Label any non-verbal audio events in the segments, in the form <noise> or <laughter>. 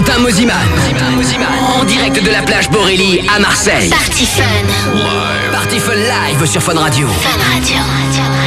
Quentin Moziman. En direct de la plage Borély à Marseille. Party Fun. Live. Fun Live sur Fun Radio. Fun Radio.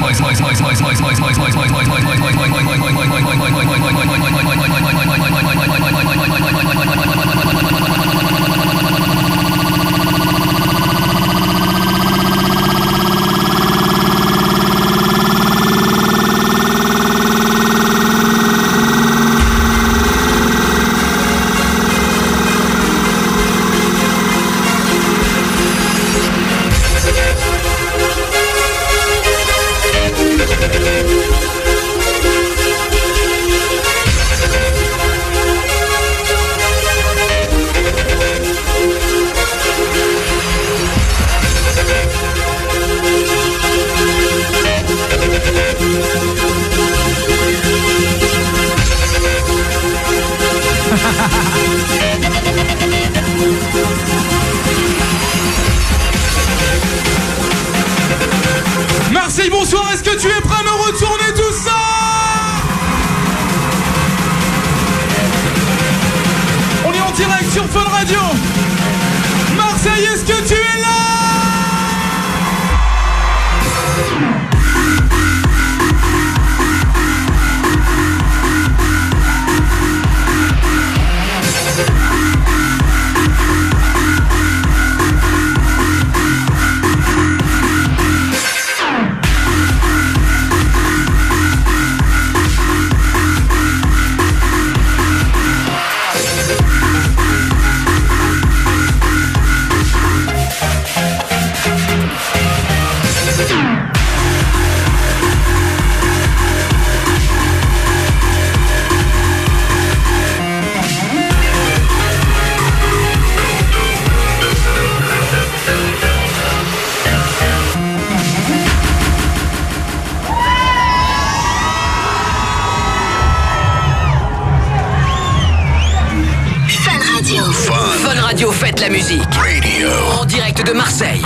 noise, noise, noise, noise, noise, noise, noise, noise. radio Fête la musique. Radio. En direct de Marseille.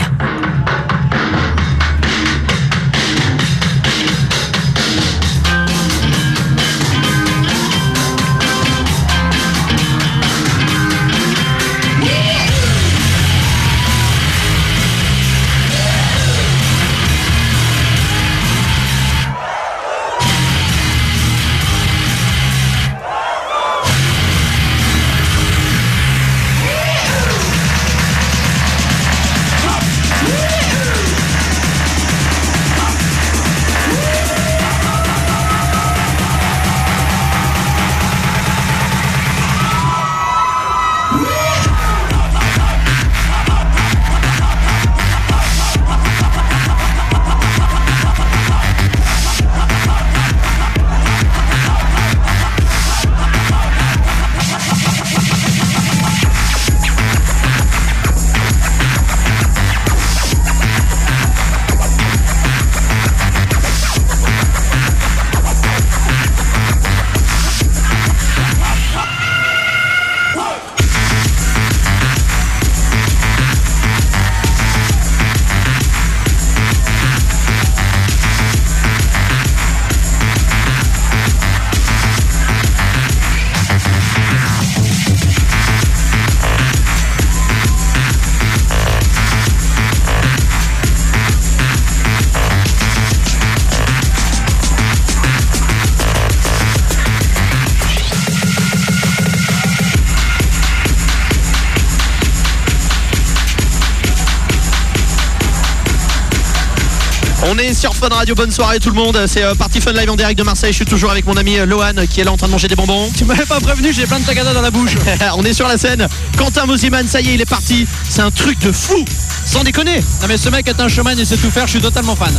On est sur Fun Radio, bonne soirée tout le monde. C'est euh, Party Fun Live en direct de Marseille. Je suis toujours avec mon ami euh, Lohan qui est là en train de manger des bonbons. Tu m'avais pas prévenu, j'ai plein de tagada dans la bouche. <laughs> On est sur la scène. Quentin Mosiman, ça y est, il est parti. C'est un truc de fou. Sans déconner. Non mais ce mec est un showman, il sait tout faire, je suis totalement fan.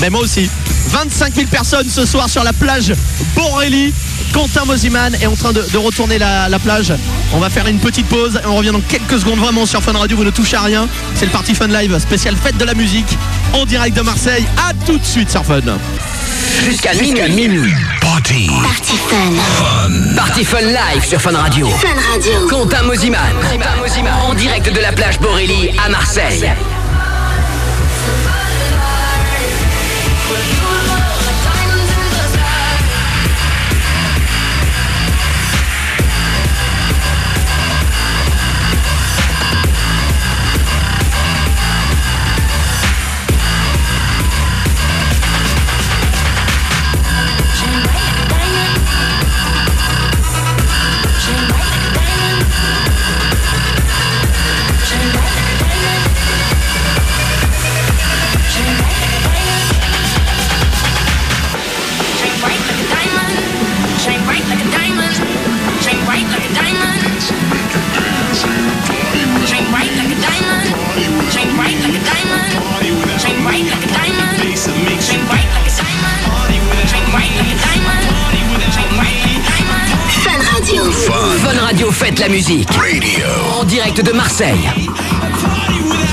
Mais moi aussi. 25 000 personnes ce soir sur la plage Borelli. Quentin Mosiman est en train de, de retourner la, la plage. On va faire une petite pause et on revient dans quelques secondes vraiment sur Fun Radio. Vous ne touchez à rien. C'est le Party Fun Live spécial fête de la musique en direct de Marseille. À tout de suite sur Fun. Jusqu'à minuit. Party. Party Fun. Party Fun Live sur Fun Radio. Fun Radio. Quentin Mosiman. En direct de la plage Borély à Marseille. Radio fête la musique. Radio. En direct de Marseille. Marseille,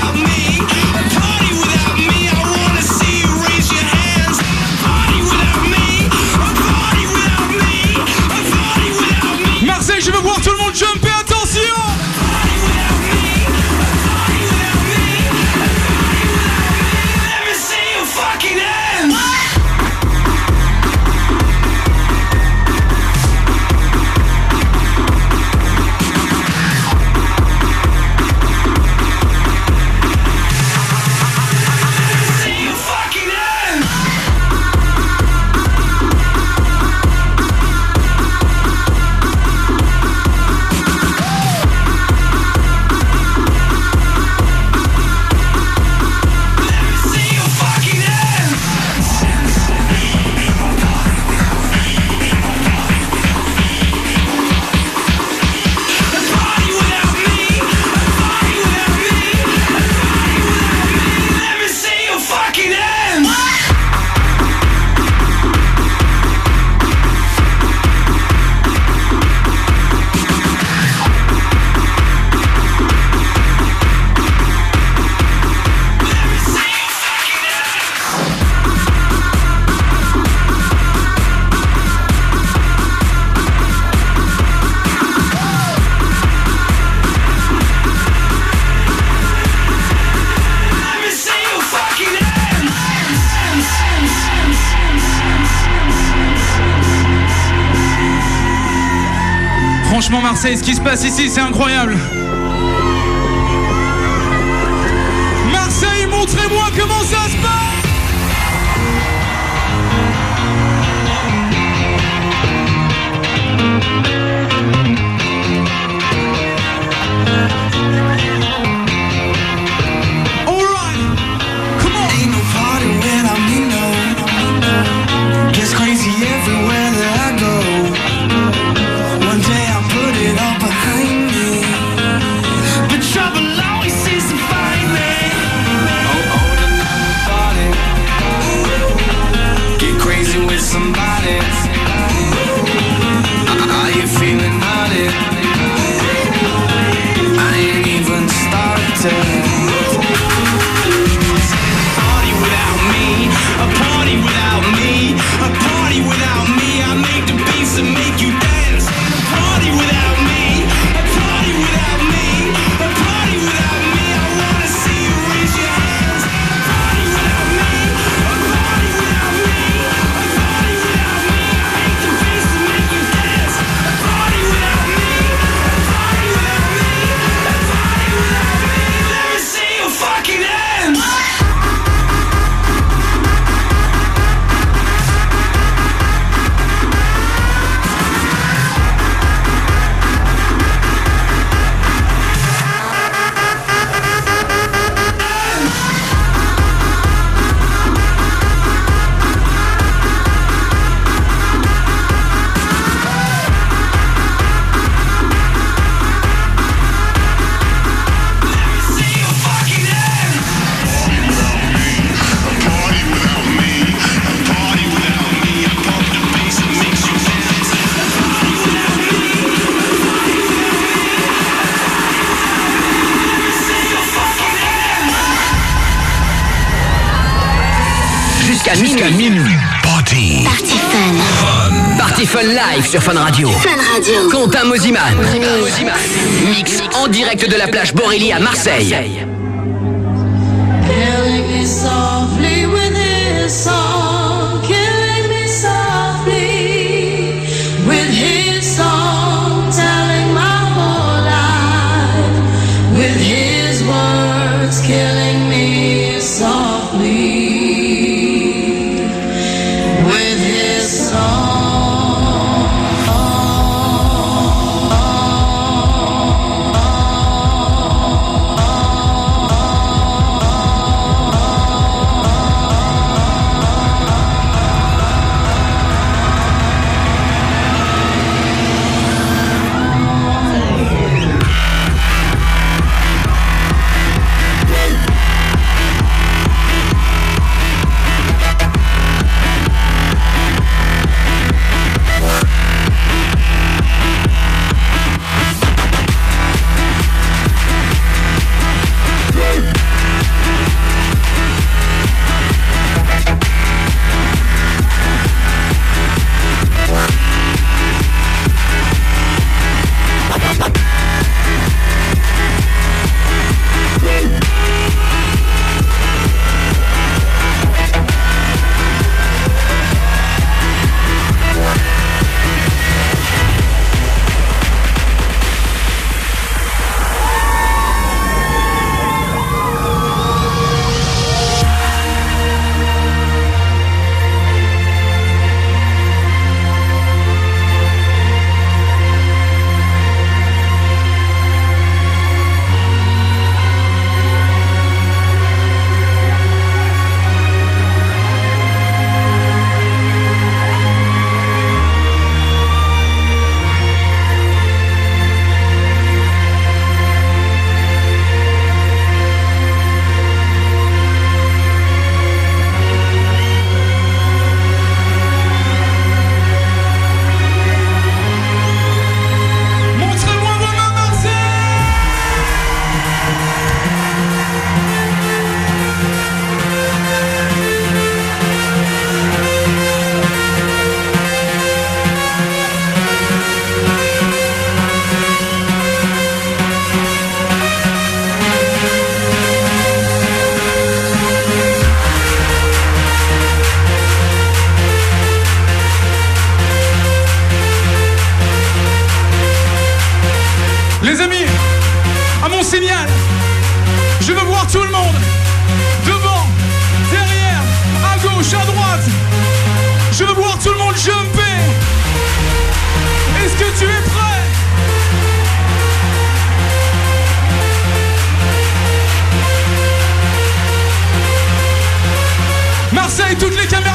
Franchement, Marseille, ce qui se passe ici, c'est incroyable. Marseille, montrez-moi comment ça se passe Fun. Live sur Fun Radio. Fun Radio. Quentin Mosiman. Mix en direct de la plage Borély à Marseille. Tout le monde jumper. Est-ce que tu es prêt? Marseille, toutes les caméras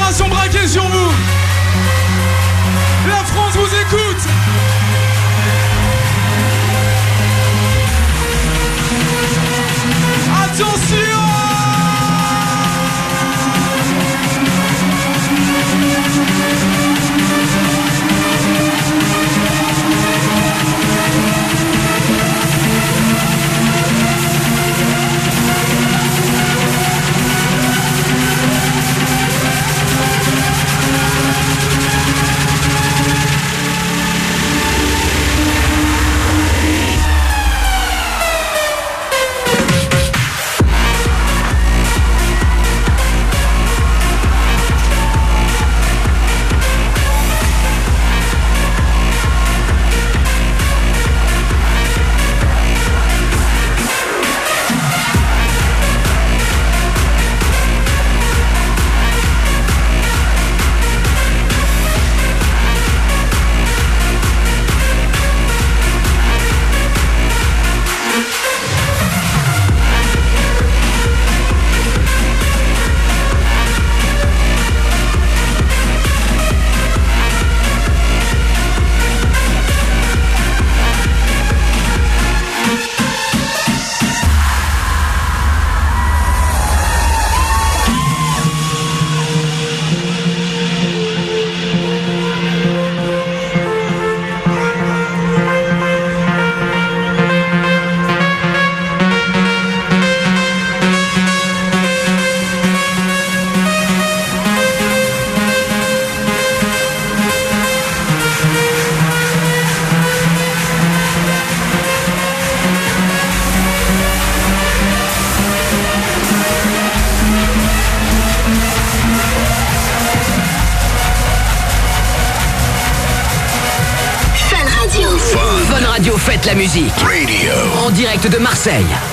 Radio. En direct de Marseille.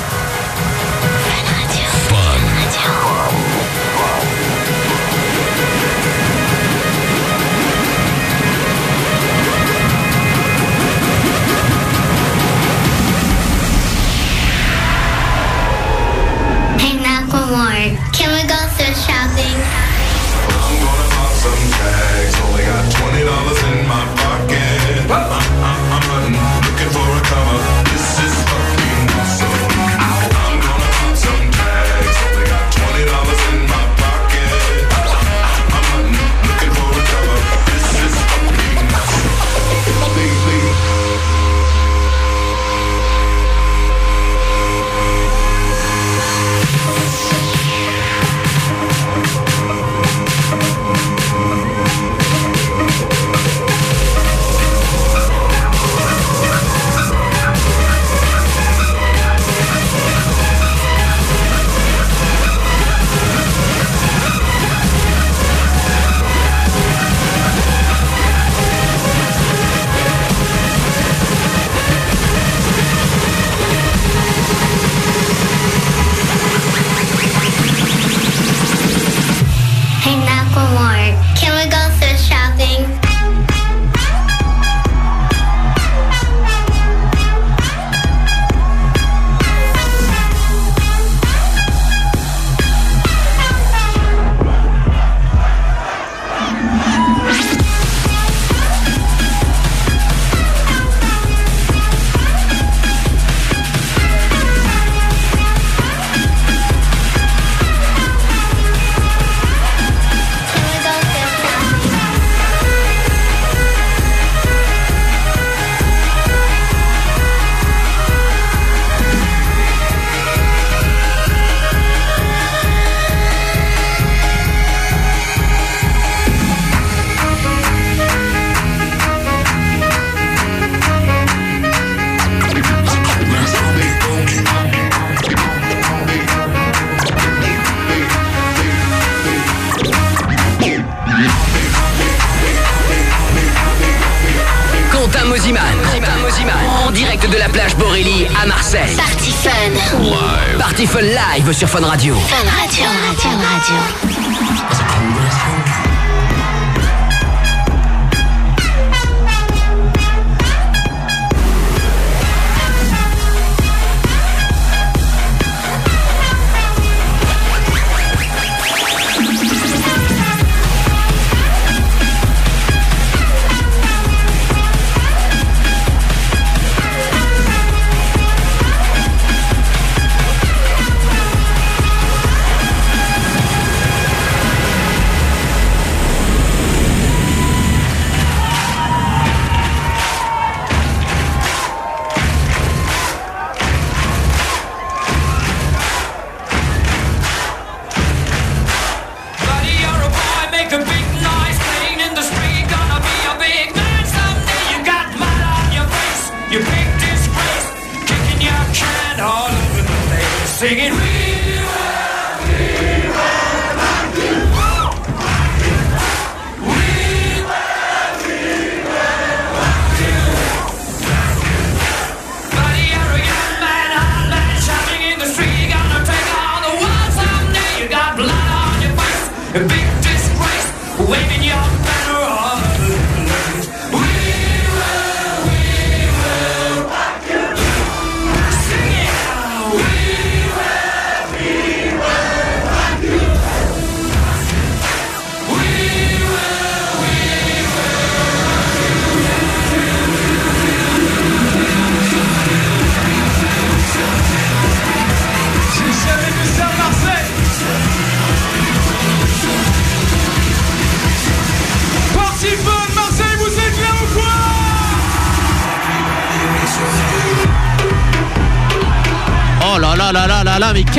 sur Fun Radio.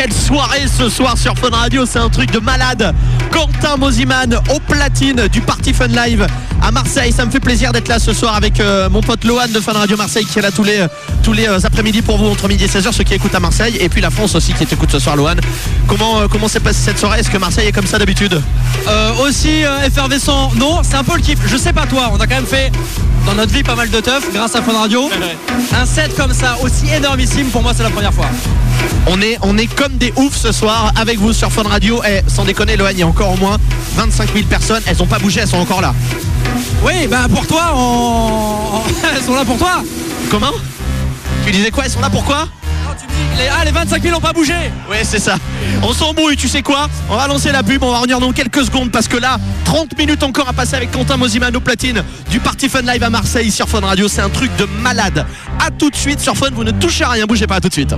Quelle soirée ce soir sur Fun Radio, c'est un truc de malade. Quentin Mosiman au platine du Party Fun Live à Marseille. Ça me fait plaisir d'être là ce soir avec euh, mon pote Lohan de Fun Radio Marseille qui est là tous les, tous les euh, après-midi pour vous entre midi et 16h, ceux qui écoutent à Marseille. Et puis la France aussi qui t'écoute ce soir, Lohan. Comment euh, comment s'est passée cette soirée? Est-ce que Marseille est comme ça d'habitude? Aussi effervescent, non, c'est un peu le kiff. Je sais pas toi, on a quand même fait dans notre vie pas mal de teuf grâce à Fun Radio. <laughs> Un set comme ça, aussi énormissime, pour moi c'est la première fois. On est, on est comme des oufs ce soir avec vous sur Fun Radio. Et sans déconner, Lohan, il y a encore au moins 25 000 personnes. Elles ont pas bougé, elles sont encore là. Oui, bah pour toi, on... <laughs> elles sont là pour toi. Comment? Tu disais quoi? Elles sont là pourquoi Les, ah, les 25 000 ont pas bougé. Ouais, c'est ça. On s'embrouille, tu sais quoi? On va lancer la pub, on va revenir dans quelques secondes parce que là, 30 minutes encore à passer avec Quentin Mosiman au platine du Party Fun Live à Marseille sur Fun Radio. C'est un truc de malade. À tout de suite sur Fun, vous ne touchez à rien, bougez pas, à tout de suite.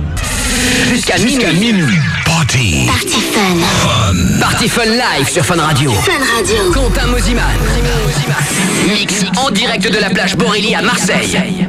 Jusqu'à minuit. Party. Party Fun. Party Fun Live sur Fun Radio. Fun Radio. Quentin Mosiman. Mix en direct de la plage Borély à Marseille.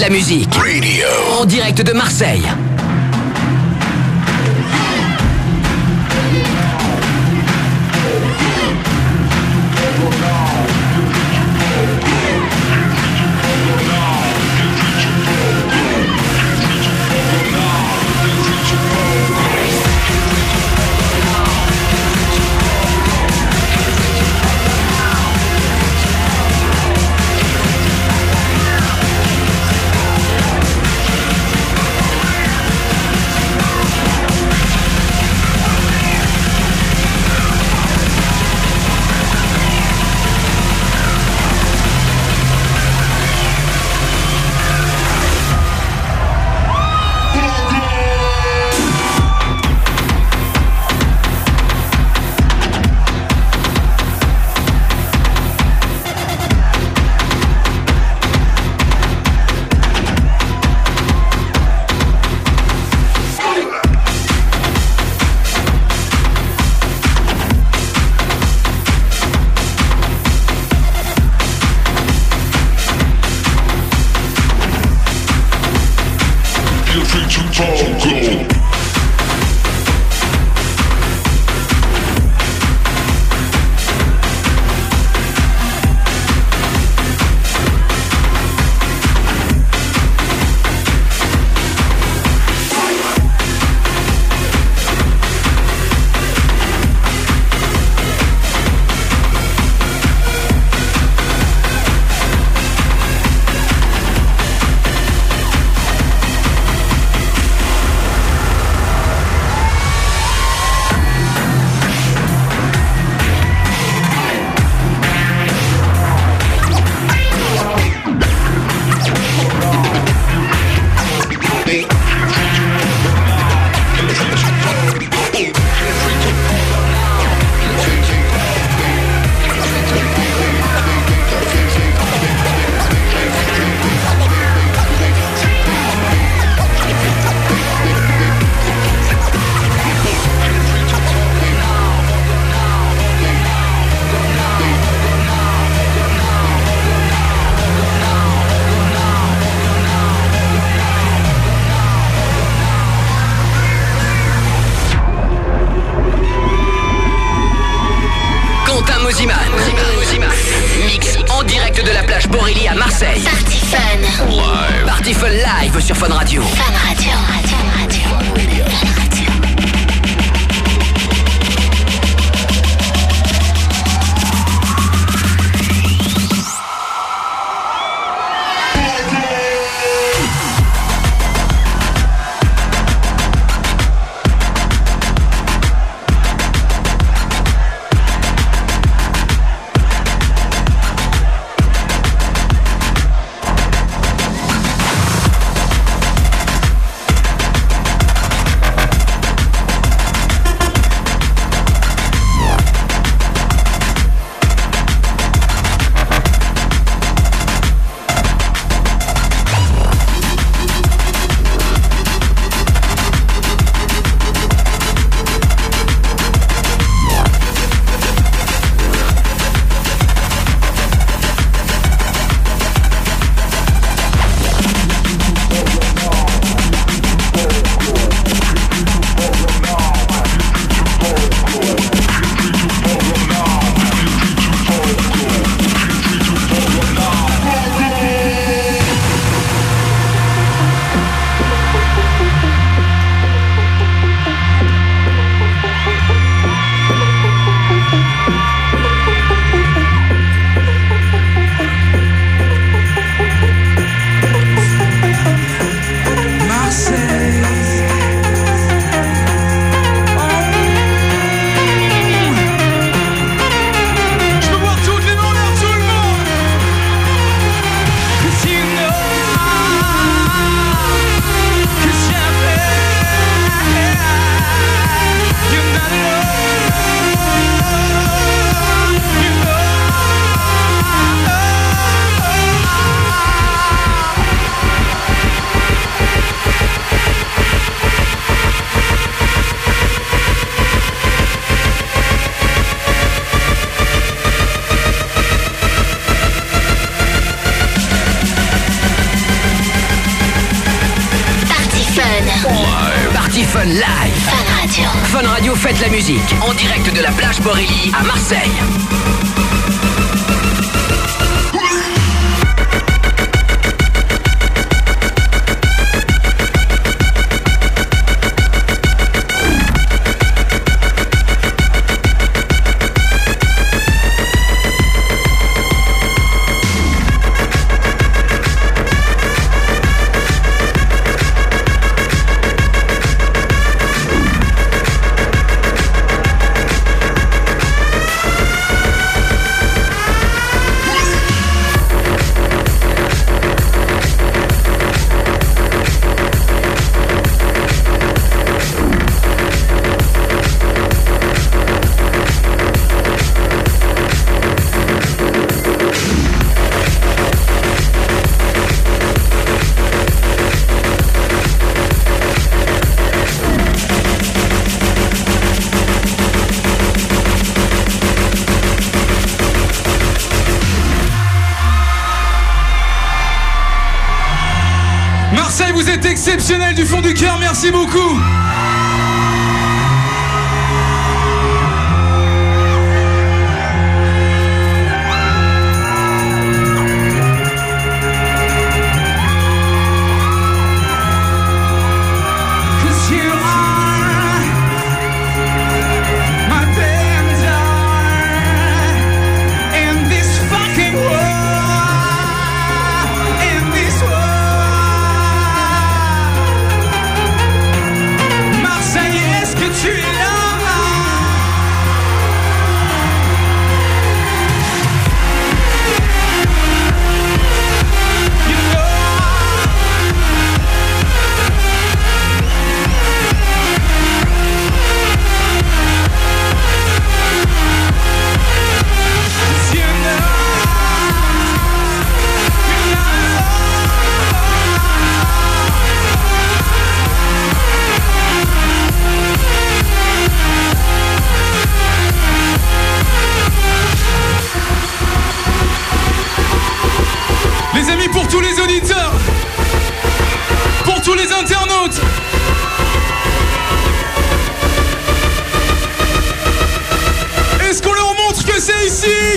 La musique. Radio. En direct de Marseille.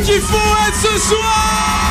Qu'il faut être ce soir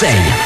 Borély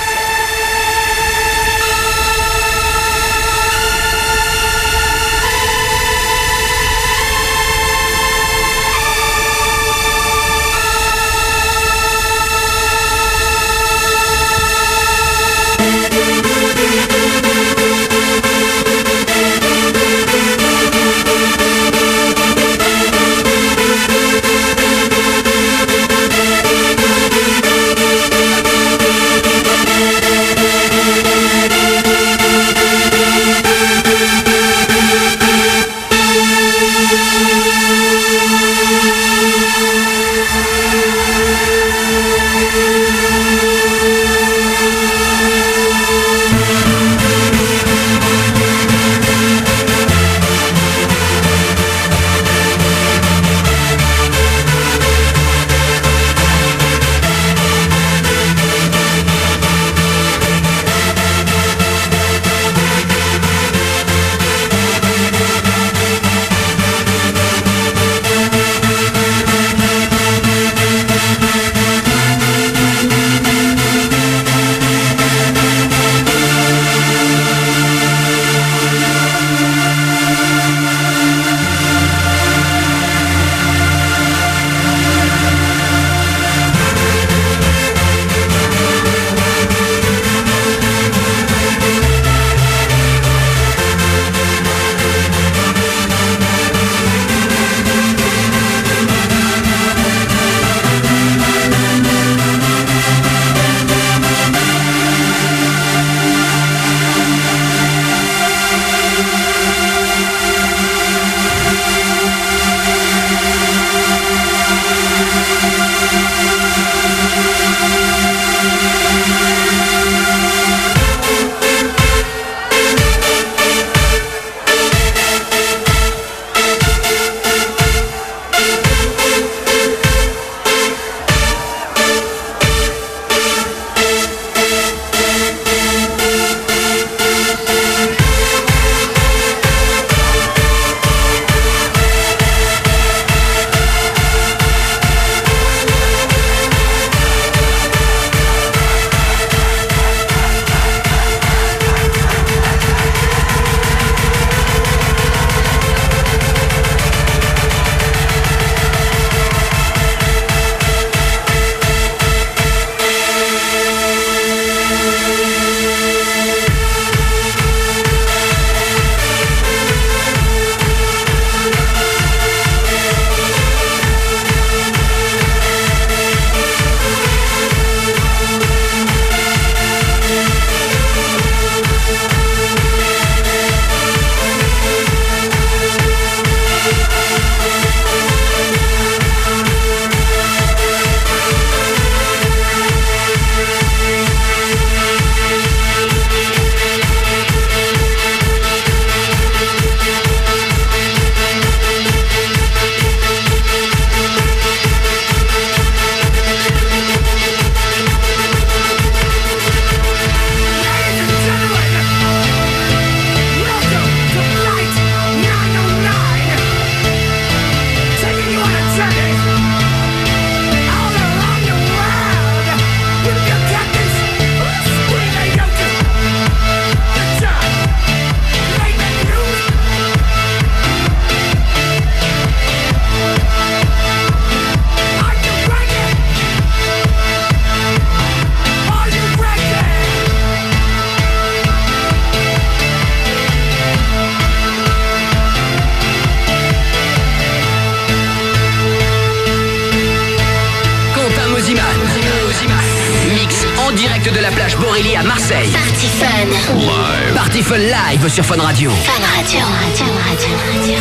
Marseille. Party Fun. Party Fun live sur Fun Radio. Fun Radio. Radio, radio, radio.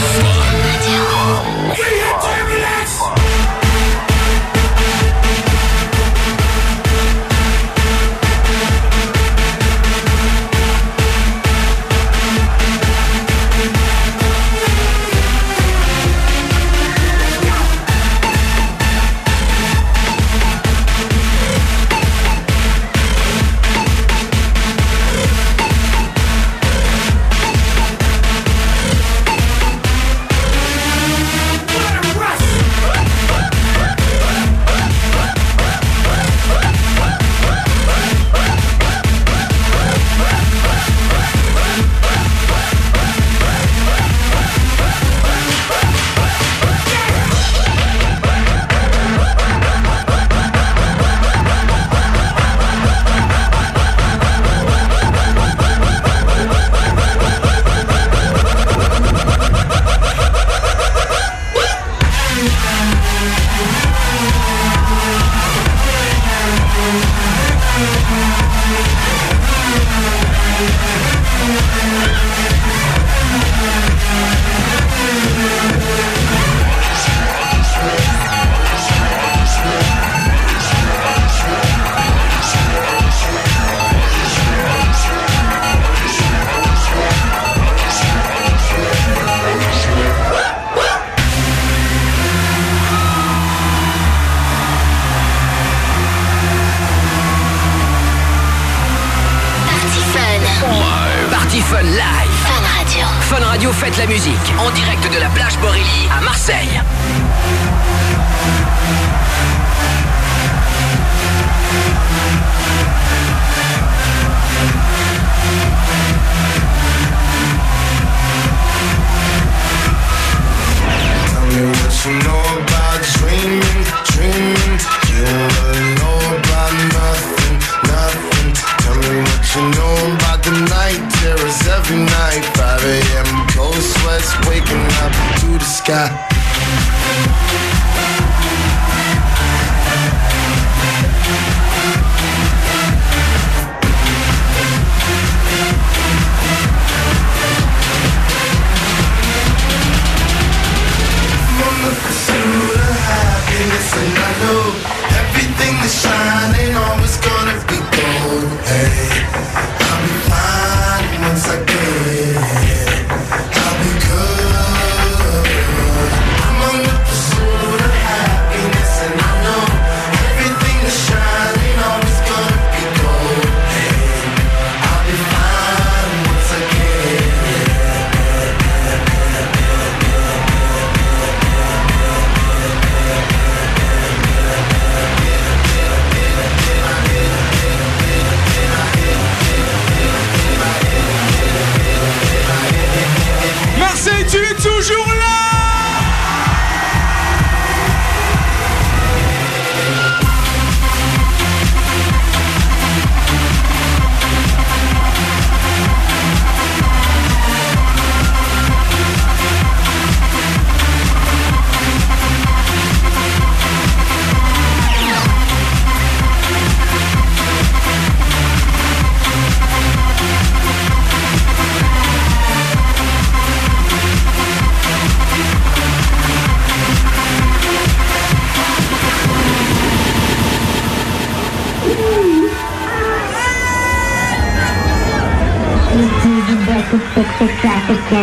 Radio.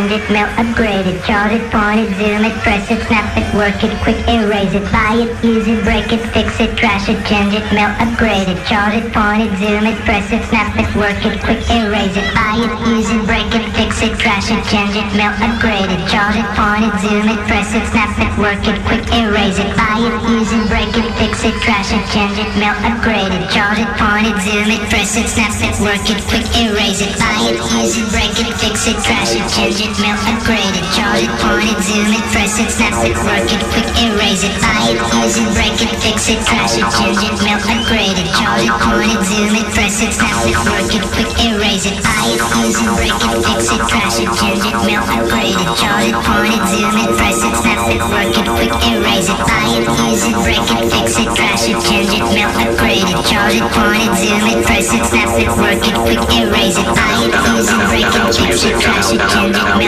Traffic, it, melt, upgrade it, charge it, point it, zoom it, press it, snap it, work it, quick erase it, buy it, use it, break it, fix it, trash it, change it, melt, upgrade it, charge it, point it, zoom it, press it, snap it, work it, quick erase it, buy it, use it, break it, fix it, trash it, change it, melt, upgrade it, charge it, point it, zoom it, press it, snap it, work it, quick erase it, buy it, use it, break it, fix it, trash it, change it, melt, upgrade it, charge it, point it, zoom it, press it, snap it, work it, quick erase it, buy it, use it, break it, fix it, trash it, change it, melt, upgrade it, charge it, point it, zoom it, press it, snap it, work it, quick erase it, buy it, use it, break it, fix it, trash it, change it, melt, upgrade it, charge it, point it, zoom it, press it, snap it, work it, quick erase it, buy it, use it, break it, fix it, trash it, change it, melt, upgrade it, chart it, point it, zoom it, press it, snap it, work it, quick erase it, buy it, use it, break it, fix it, trash it, change it, melt, upgrade it, chart it, point it, zoom it, press it, snap it, work it, quick erase it, buy it, use it, break it, fix it, trash it, change it, melt,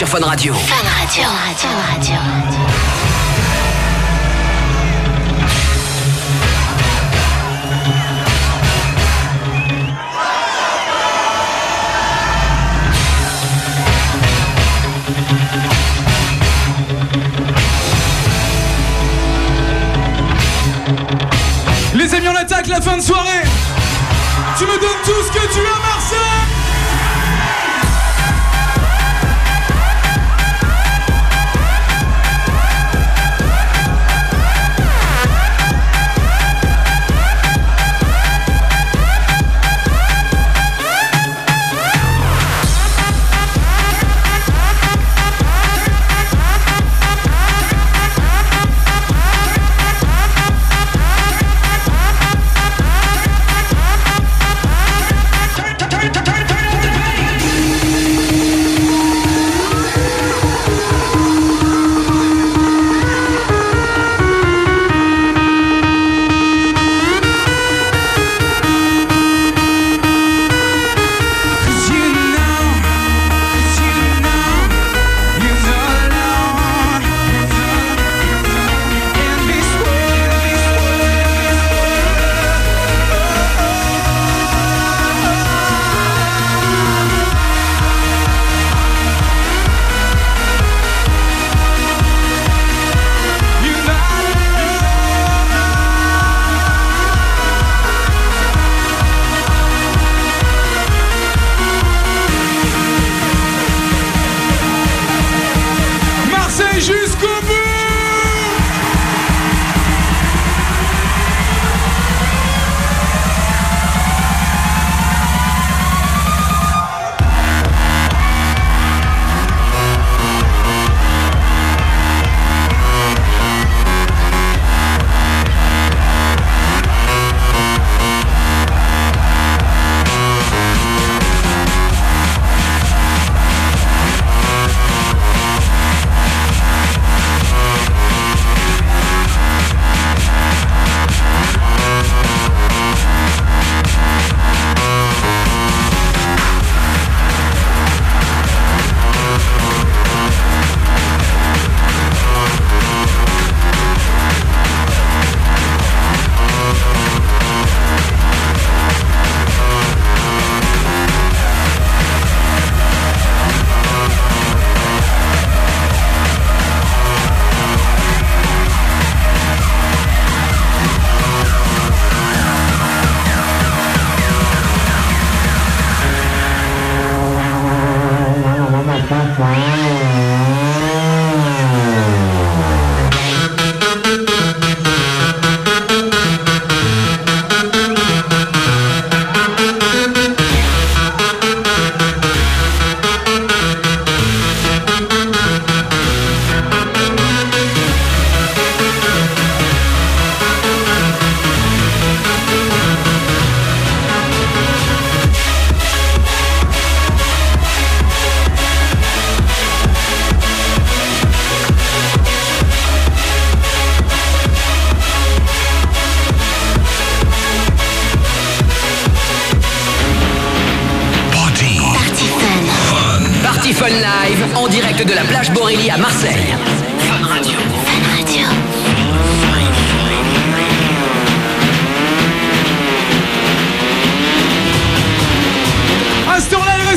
Sur Fun Radio. Fun Radio. Radio. Radio. Les amis, on attaque la fin de soirée. Tu me donnes tout ce que tu as, Marseille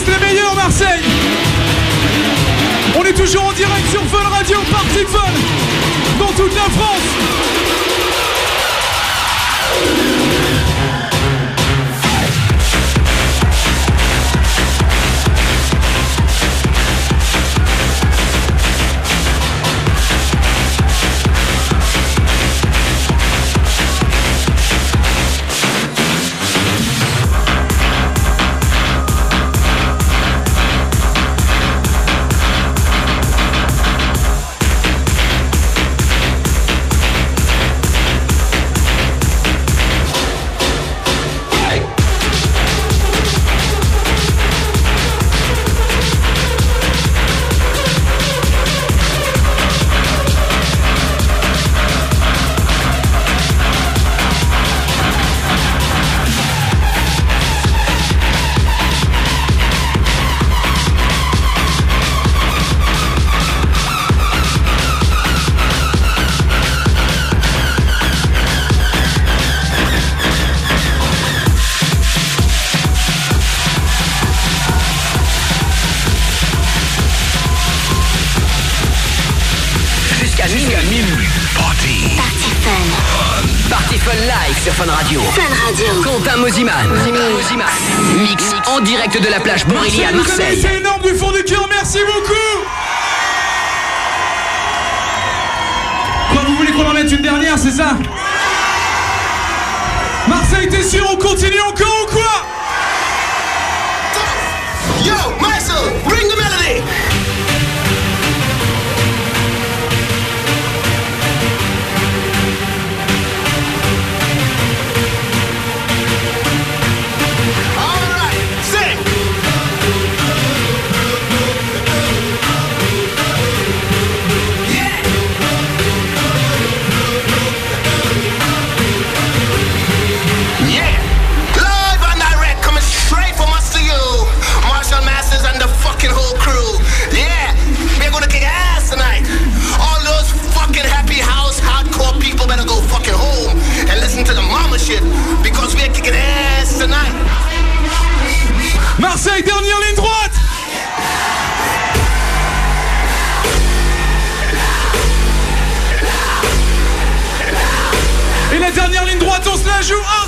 les meilleurs, Marseille. On est toujours en direct sur Fun Radio, Party Fun, dans toute la France. Mix en direct de la plage Borély à Marseille, été énorme du fond du cœur, merci beaucoup. Quoi, vous voulez qu'on en mette une dernière, c'est ça? Marseille, t'es sûr, on continue encore ou quoi? Slash you up.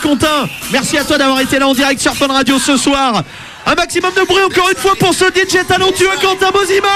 Quentin. Merci à toi d'avoir été là en direct sur Fun Radio ce soir. Un maximum de bruit encore une fois pour ce DJ talentueux Quentin Bosiman